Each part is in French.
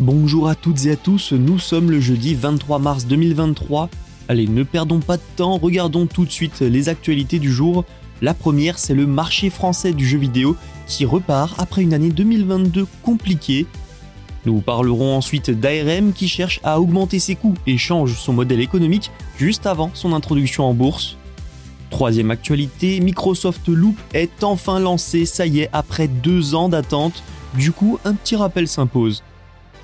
Bonjour à toutes et à tous, nous sommes le jeudi 23 mars 2023. Allez, ne perdons pas de temps, regardons tout de suite les actualités du jour. La première, c'est le marché français du jeu vidéo qui repart après une année 2022 compliquée. Nous parlerons ensuite d'ARM qui cherche à augmenter ses coûts et change son modèle économique juste avant son introduction en bourse. Troisième actualité, Microsoft Loop est enfin lancé, ça y est, après deux ans d'attente. Du coup, un petit rappel s'impose.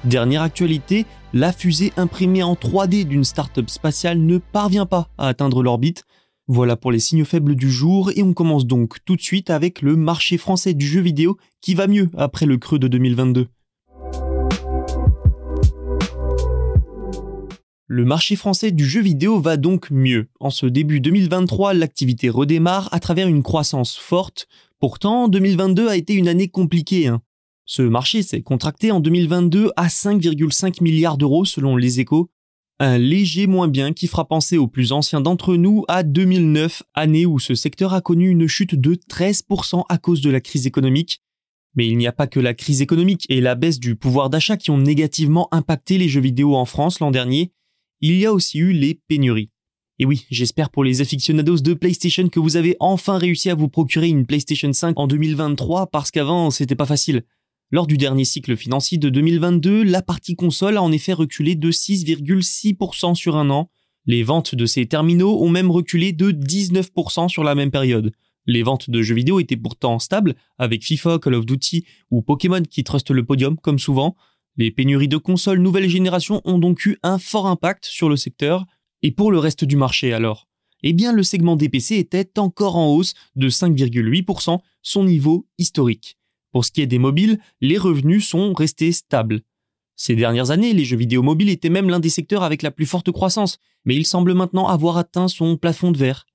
Dernière actualité, la fusée imprimée en 3D d'une start-up spatiale ne parvient pas à atteindre l'orbite. Voilà pour les signes faibles du jour et on commence donc tout de suite avec le marché français du jeu vidéo qui va mieux après le creux de 2022. Le marché français du jeu vidéo va donc mieux. En ce début 2023, l'activité redémarre à travers une croissance forte. Pourtant, 2022 a été une année compliquée. Hein. Ce marché s'est contracté en 2022 à 5,5 milliards d'euros selon les échos. Un léger moins bien qui fera penser aux plus anciens d'entre nous à 2009, année où ce secteur a connu une chute de 13% à cause de la crise économique. Mais il n'y a pas que la crise économique et la baisse du pouvoir d'achat qui ont négativement impacté les jeux vidéo en France l'an dernier il y a aussi eu les pénuries. Et oui, j'espère pour les aficionados de PlayStation que vous avez enfin réussi à vous procurer une PlayStation 5 en 2023 parce qu'avant c'était pas facile. Lors du dernier cycle financier de 2022, la partie console a en effet reculé de 6,6% sur un an. Les ventes de ces terminaux ont même reculé de 19% sur la même période. Les ventes de jeux vidéo étaient pourtant stables, avec FIFA, Call of Duty ou Pokémon qui trustent le podium comme souvent, les pénuries de consoles nouvelle génération ont donc eu un fort impact sur le secteur. Et pour le reste du marché alors? Eh bien le segment des PC était encore en hausse de 5,8%, son niveau historique. Pour ce qui est des mobiles, les revenus sont restés stables. Ces dernières années, les jeux vidéo mobiles étaient même l'un des secteurs avec la plus forte croissance, mais il semble maintenant avoir atteint son plafond de verre.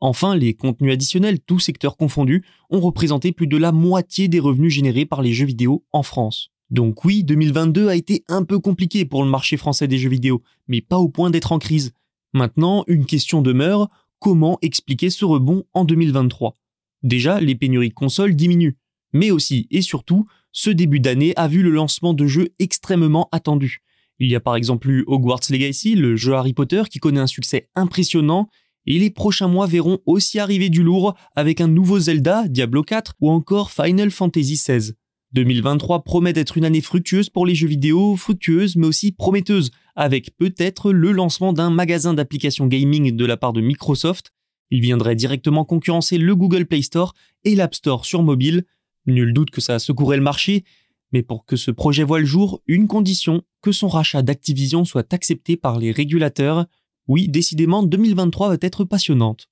Enfin, les contenus additionnels, tous secteurs confondus, ont représenté plus de la moitié des revenus générés par les jeux vidéo en France. Donc oui, 2022 a été un peu compliqué pour le marché français des jeux vidéo, mais pas au point d'être en crise. Maintenant, une question demeure, comment expliquer ce rebond en 2023 Déjà, les pénuries de consoles diminuent, mais aussi et surtout, ce début d'année a vu le lancement de jeux extrêmement attendus. Il y a par exemple Hogwarts Legacy, le jeu Harry Potter qui connaît un succès impressionnant, et les prochains mois verront aussi arriver du lourd avec un nouveau Zelda, Diablo 4 ou encore Final Fantasy XVI. 2023 promet d'être une année fructueuse pour les jeux vidéo, fructueuse mais aussi prometteuse, avec peut-être le lancement d'un magasin d'applications gaming de la part de Microsoft. Il viendrait directement concurrencer le Google Play Store et l'App Store sur mobile. Nul doute que ça secourait le marché, mais pour que ce projet voie le jour, une condition, que son rachat d'Activision soit accepté par les régulateurs. Oui, décidément, 2023 va être passionnante.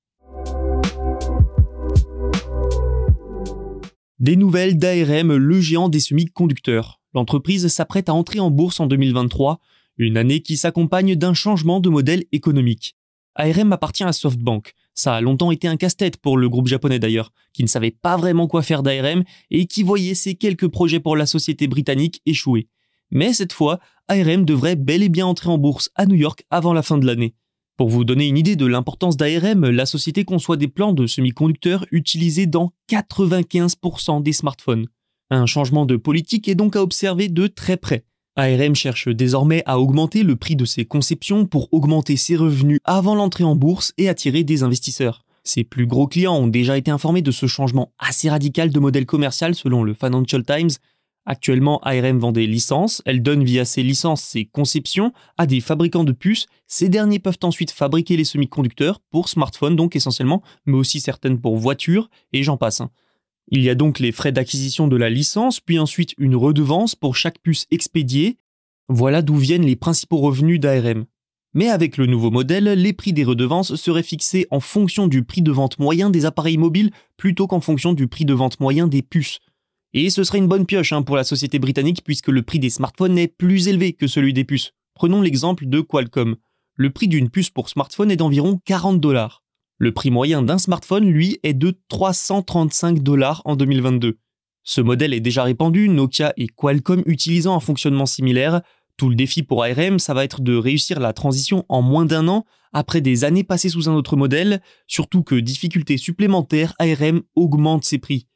Des nouvelles d'ARM, le géant des semi-conducteurs. L'entreprise s'apprête à entrer en bourse en 2023, une année qui s'accompagne d'un changement de modèle économique. ARM appartient à SoftBank. Ça a longtemps été un casse-tête pour le groupe japonais d'ailleurs, qui ne savait pas vraiment quoi faire d'ARM et qui voyait ses quelques projets pour la société britannique échouer. Mais cette fois, ARM devrait bel et bien entrer en bourse à New York avant la fin de l'année. Pour vous donner une idée de l'importance d'ARM, la société conçoit des plans de semi-conducteurs utilisés dans 95% des smartphones. Un changement de politique est donc à observer de très près. ARM cherche désormais à augmenter le prix de ses conceptions pour augmenter ses revenus avant l'entrée en bourse et attirer des investisseurs. Ses plus gros clients ont déjà été informés de ce changement assez radical de modèle commercial selon le Financial Times. Actuellement, ARM vend des licences, elle donne via ces licences ses conceptions à des fabricants de puces. Ces derniers peuvent ensuite fabriquer les semi-conducteurs pour smartphones donc essentiellement, mais aussi certaines pour voitures, et j'en passe. Il y a donc les frais d'acquisition de la licence, puis ensuite une redevance pour chaque puce expédiée. Voilà d'où viennent les principaux revenus d'ARM. Mais avec le nouveau modèle, les prix des redevances seraient fixés en fonction du prix de vente moyen des appareils mobiles plutôt qu'en fonction du prix de vente moyen des puces. Et ce serait une bonne pioche hein, pour la société britannique puisque le prix des smartphones est plus élevé que celui des puces. Prenons l'exemple de Qualcomm. Le prix d'une puce pour smartphone est d'environ 40 dollars. Le prix moyen d'un smartphone, lui, est de 335 dollars en 2022. Ce modèle est déjà répandu, Nokia et Qualcomm utilisant un fonctionnement similaire. Tout le défi pour ARM, ça va être de réussir la transition en moins d'un an après des années passées sous un autre modèle, surtout que difficulté supplémentaire, ARM augmente ses prix.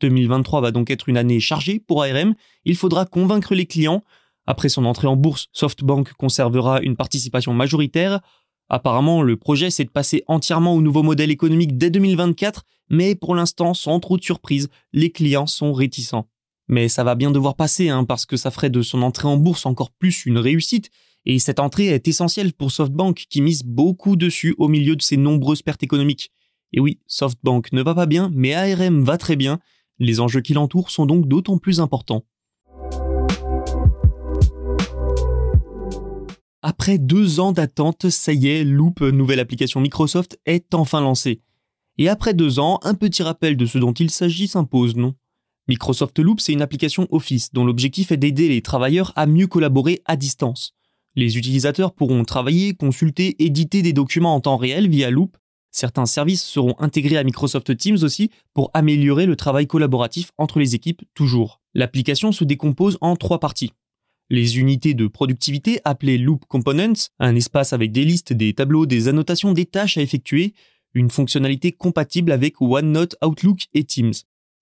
2023 va donc être une année chargée pour ARM. Il faudra convaincre les clients. Après son entrée en bourse, SoftBank conservera une participation majoritaire. Apparemment, le projet c'est de passer entièrement au nouveau modèle économique dès 2024, mais pour l'instant, sans trop de surprise, les clients sont réticents. Mais ça va bien devoir passer, hein, parce que ça ferait de son entrée en bourse encore plus une réussite, et cette entrée est essentielle pour SoftBank qui mise beaucoup dessus au milieu de ses nombreuses pertes économiques. Et oui, SoftBank ne va pas bien, mais ARM va très bien, les enjeux qui l'entourent sont donc d'autant plus importants. Après deux ans d'attente, ça y est, Loop, nouvelle application Microsoft, est enfin lancée. Et après deux ans, un petit rappel de ce dont il s'agit s'impose, non? Microsoft Loop, c'est une application Office dont l'objectif est d'aider les travailleurs à mieux collaborer à distance. Les utilisateurs pourront travailler, consulter, éditer des documents en temps réel via Loop Certains services seront intégrés à Microsoft Teams aussi pour améliorer le travail collaboratif entre les équipes toujours. L'application se décompose en trois parties. Les unités de productivité appelées Loop Components, un espace avec des listes, des tableaux, des annotations, des tâches à effectuer, une fonctionnalité compatible avec OneNote, Outlook et Teams.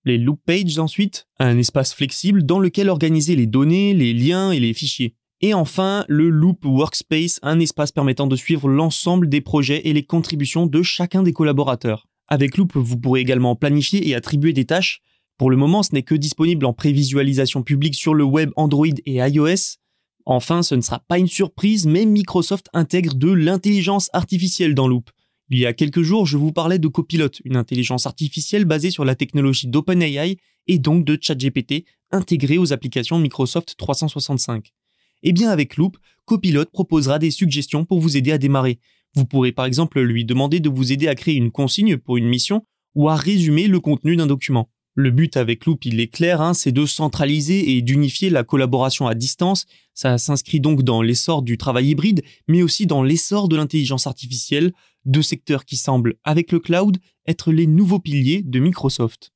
Les Loop Pages ensuite, un espace flexible dans lequel organiser les données, les liens et les fichiers. Et enfin, le Loop Workspace, un espace permettant de suivre l'ensemble des projets et les contributions de chacun des collaborateurs. Avec Loop, vous pourrez également planifier et attribuer des tâches. Pour le moment, ce n'est que disponible en prévisualisation publique sur le web Android et iOS. Enfin, ce ne sera pas une surprise, mais Microsoft intègre de l'intelligence artificielle dans Loop. Il y a quelques jours, je vous parlais de Copilot, une intelligence artificielle basée sur la technologie d'OpenAI et donc de ChatGPT intégrée aux applications Microsoft 365. Eh bien avec Loop, Copilot proposera des suggestions pour vous aider à démarrer. Vous pourrez par exemple lui demander de vous aider à créer une consigne pour une mission ou à résumer le contenu d'un document. Le but avec Loop, il est clair, hein, c'est de centraliser et d'unifier la collaboration à distance. Ça s'inscrit donc dans l'essor du travail hybride, mais aussi dans l'essor de l'intelligence artificielle, deux secteurs qui semblent, avec le cloud, être les nouveaux piliers de Microsoft.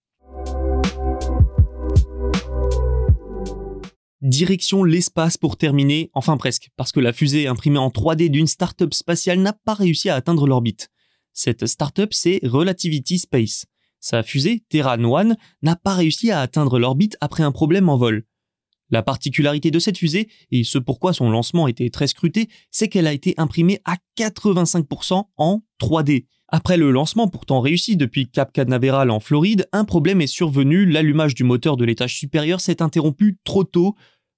Direction l'espace pour terminer, enfin presque, parce que la fusée imprimée en 3D d'une start-up spatiale n'a pas réussi à atteindre l'orbite. Cette start-up, c'est Relativity Space. Sa fusée, Terran One, n'a pas réussi à atteindre l'orbite après un problème en vol. La particularité de cette fusée, et ce pourquoi son lancement était très scruté, c'est qu'elle a été imprimée à 85% en 3D. Après le lancement pourtant réussi depuis Cap Canaveral en Floride, un problème est survenu, l'allumage du moteur de l'étage supérieur s'est interrompu trop tôt,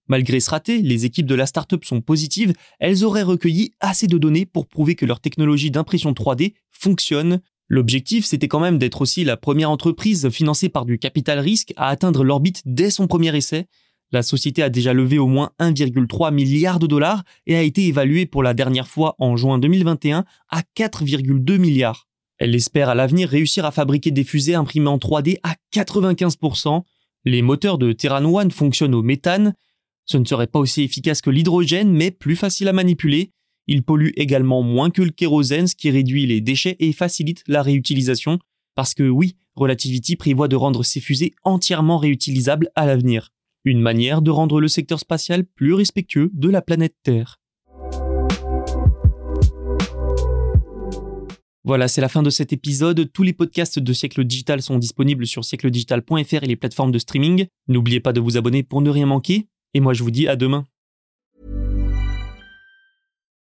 Malgré ce raté, les équipes de la startup sont positives, elles auraient recueilli assez de données pour prouver que leur technologie d'impression 3D fonctionne. L'objectif, c'était quand même d'être aussi la première entreprise financée par du capital risque à atteindre l'orbite dès son premier essai. La société a déjà levé au moins 1,3 milliard de dollars et a été évaluée pour la dernière fois en juin 2021 à 4,2 milliards. Elle espère à l'avenir réussir à fabriquer des fusées imprimées en 3D à 95%. Les moteurs de Terran One fonctionnent au méthane ce ne serait pas aussi efficace que l'hydrogène, mais plus facile à manipuler. Il pollue également moins que le kérosène, ce qui réduit les déchets et facilite la réutilisation. Parce que oui, Relativity prévoit de rendre ses fusées entièrement réutilisables à l'avenir. Une manière de rendre le secteur spatial plus respectueux de la planète Terre. Voilà, c'est la fin de cet épisode. Tous les podcasts de Siècle Digital sont disponibles sur siècledigital.fr et les plateformes de streaming. N'oubliez pas de vous abonner pour ne rien manquer. Et moi, je vous dis à demain.